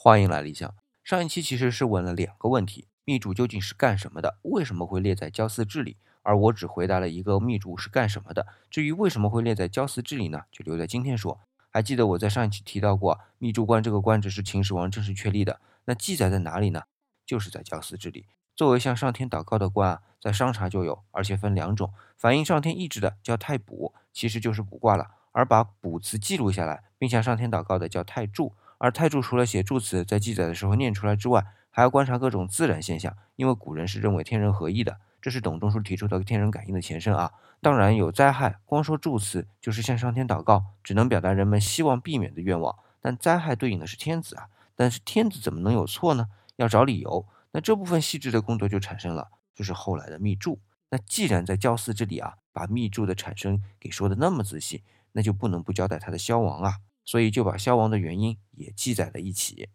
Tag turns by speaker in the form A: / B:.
A: 欢迎来理想。上一期其实是问了两个问题：密主究竟是干什么的？为什么会列在郊祀志里？而我只回答了一个密主是干什么的。至于为什么会列在郊祀志里呢？就留在今天说。还记得我在上一期提到过，密主官这个官职是秦始皇正式确立的。那记载在哪里呢？就是在郊祀志里。作为向上天祷告的官啊，在商朝就有，而且分两种：反映上天意志的叫太卜，其实就是卜卦了；而把卜辞记录下来并向上天祷告的叫太祝。而太祝除了写祝词在记载的时候念出来之外，还要观察各种自然现象，因为古人是认为天人合一的，这是董仲舒提出的天人感应的前身啊。当然有灾害，光说祝词就是向上天祷告，只能表达人们希望避免的愿望。但灾害对应的是天子啊，但是天子怎么能有错呢？要找理由。那这部分细致的工作就产生了，就是后来的密注。那既然在教寺这里啊，把密注的产生给说的那么仔细，那就不能不交代它的消亡啊。所以就把消亡的原因也记载在一起。